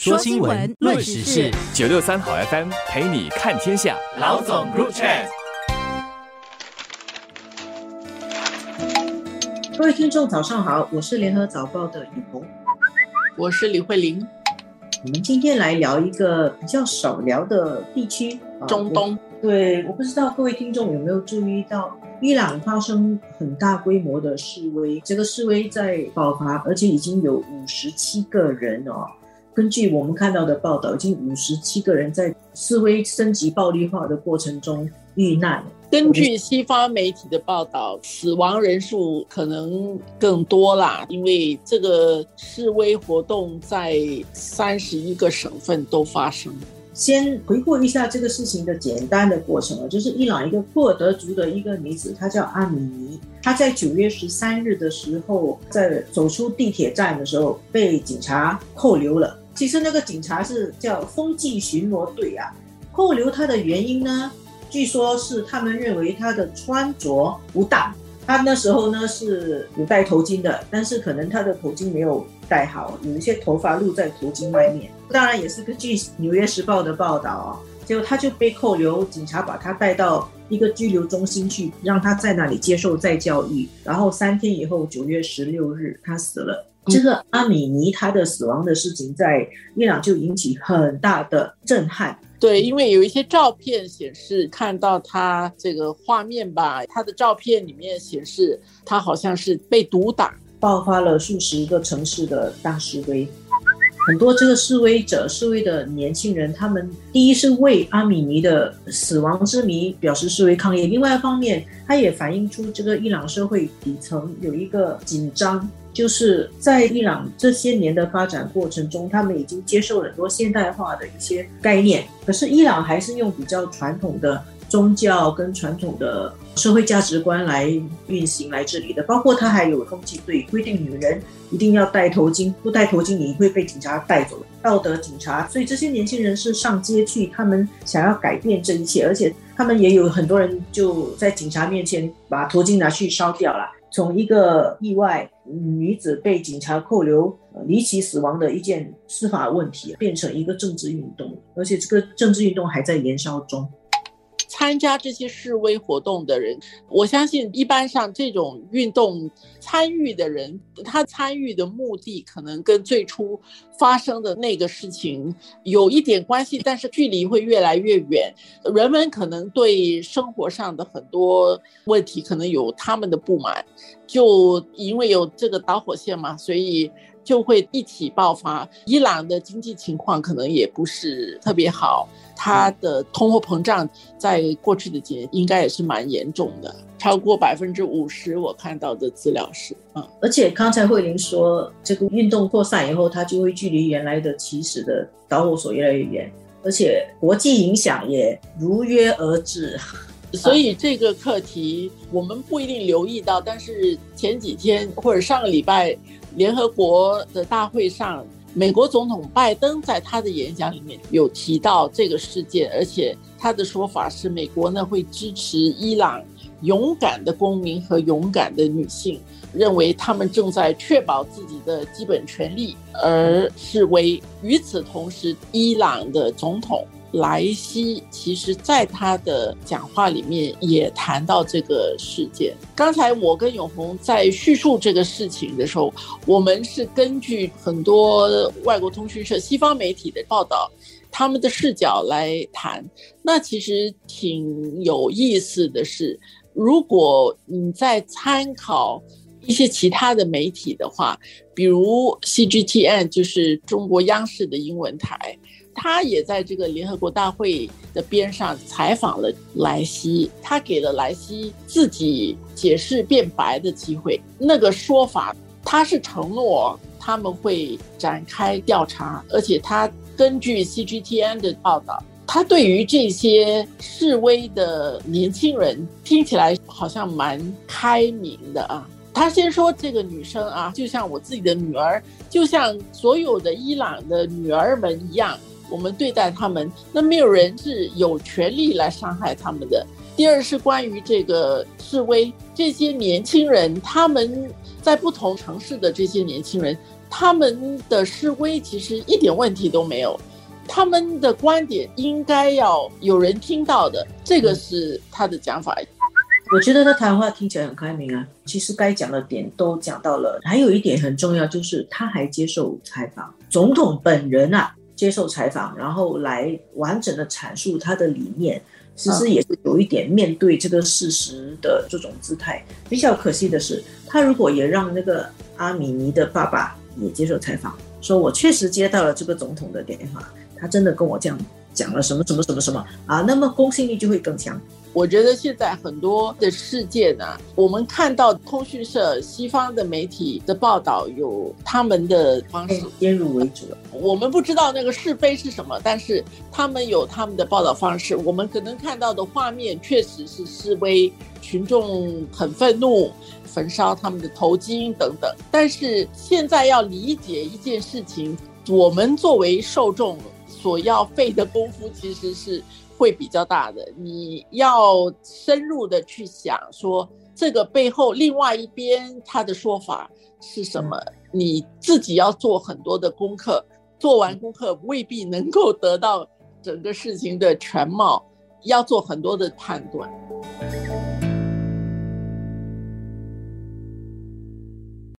说新闻，论时事，九六三好 FM 陪你看天下。老总 Group Chat，各位听众早上好，我是联合早报的雨红，我是李慧玲。我们今天来聊一个比较少聊的地区——中东。对，我不知道各位听众有没有注意到，伊朗发生很大规模的示威，这个示威在爆发，而且已经有五十七个人哦。根据我们看到的报道，已经五十七个人在示威升级暴力化的过程中遇难。根据西方媒体的报道，死亡人数可能更多啦，因为这个示威活动在三十一个省份都发生。先回顾一下这个事情的简单的过程啊，就是伊朗一个库尔德族的一个女子，她叫阿米尼，她在九月十三日的时候，在走出地铁站的时候被警察扣留了。其实那个警察是叫风纪巡逻队啊，扣留他的原因呢，据说是他们认为他的穿着不当。他那时候呢是有戴头巾的，但是可能他的头巾没有戴好，有一些头发露在头巾外面。当然也是根据《纽约时报》的报道啊，结果他就被扣留，警察把他带到一个拘留中心去，让他在那里接受再教育。然后三天以后，九月十六日，他死了。这个阿米尼他的死亡的事情在伊朗就引起很大的震撼。对，因为有一些照片显示看到他这个画面吧，他的照片里面显示他好像是被毒打，爆发了数十个城市的大示威。很多这个示威者、示威的年轻人，他们第一是为阿米尼的死亡之谜表示示威抗议，另外一方面，他也反映出这个伊朗社会底层有一个紧张。就是在伊朗这些年的发展过程中，他们已经接受了很多现代化的一些概念，可是伊朗还是用比较传统的宗教跟传统的社会价值观来运行来治理的。包括他还有通缉队，规定女人一定要戴头巾，不戴头巾你会被警察带走，道德警察。所以这些年轻人是上街去，他们想要改变这一切，而且他们也有很多人就在警察面前把头巾拿去烧掉了。从一个意外女子被警察扣留、离奇死亡的一件司法问题，变成一个政治运动，而且这个政治运动还在燃烧中。参加这些示威活动的人，我相信一般上这种运动参与的人，他参与的目的可能跟最初发生的那个事情有一点关系，但是距离会越来越远。人们可能对生活上的很多问题可能有他们的不满，就因为有这个导火线嘛，所以。就会一起爆发。伊朗的经济情况可能也不是特别好，它的通货膨胀在过去的几年应该也是蛮严重的，超过百分之五十。我看到的资料是，嗯，而且刚才慧玲说，这个运动扩散以后，它就会距离原来的起始的导火索越来越远，而且国际影响也如约而至。所以这个课题我们不一定留意到，但是前几天或者上个礼拜。联合国的大会上，美国总统拜登在他的演讲里面有提到这个事件，而且他的说法是，美国呢会支持伊朗勇敢的公民和勇敢的女性，认为他们正在确保自己的基本权利而示威。与此同时，伊朗的总统。莱西其实在他的讲话里面也谈到这个事件。刚才我跟永红在叙述这个事情的时候，我们是根据很多外国通讯社、西方媒体的报道，他们的视角来谈。那其实挺有意思的是，如果你在参考一些其他的媒体的话，比如 CGTN，就是中国央视的英文台。他也在这个联合国大会的边上采访了莱西，他给了莱西自己解释辩白的机会。那个说法，他是承诺他们会展开调查，而且他根据 CGTN 的报道，他对于这些示威的年轻人听起来好像蛮开明的啊。他先说这个女生啊，就像我自己的女儿，就像所有的伊朗的女儿们一样。我们对待他们，那没有人是有权利来伤害他们的。第二是关于这个示威，这些年轻人他们在不同城市的这些年轻人他们的示威其实一点问题都没有，他们的观点应该要有人听到的，这个是他的讲法。我觉得他谈话听起来很开明啊，其实该讲的点都讲到了。还有一点很重要，就是他还接受采访，总统本人啊接受采访，然后来完整的阐述他的理念，其实也是有一点面对这个事实的这种姿态。比较可惜的是，他如果也让那个阿米尼的爸爸也接受采访，说我确实接到了这个总统的电话，他真的跟我这样讲了什么什么什么什么啊，那么公信力就会更强。我觉得现在很多的事件呢，我们看到通讯社、西方的媒体的报道有他们的方式，先入为主了。我们不知道那个是非是什么，但是他们有他们的报道方式。我们可能看到的画面确实是示威群众很愤怒，焚烧他们的头巾等等。但是现在要理解一件事情，我们作为受众所要费的功夫其实是。会比较大的，你要深入的去想，说这个背后另外一边他的说法是什么，你自己要做很多的功课，做完功课未必能够得到整个事情的全貌，要做很多的判断。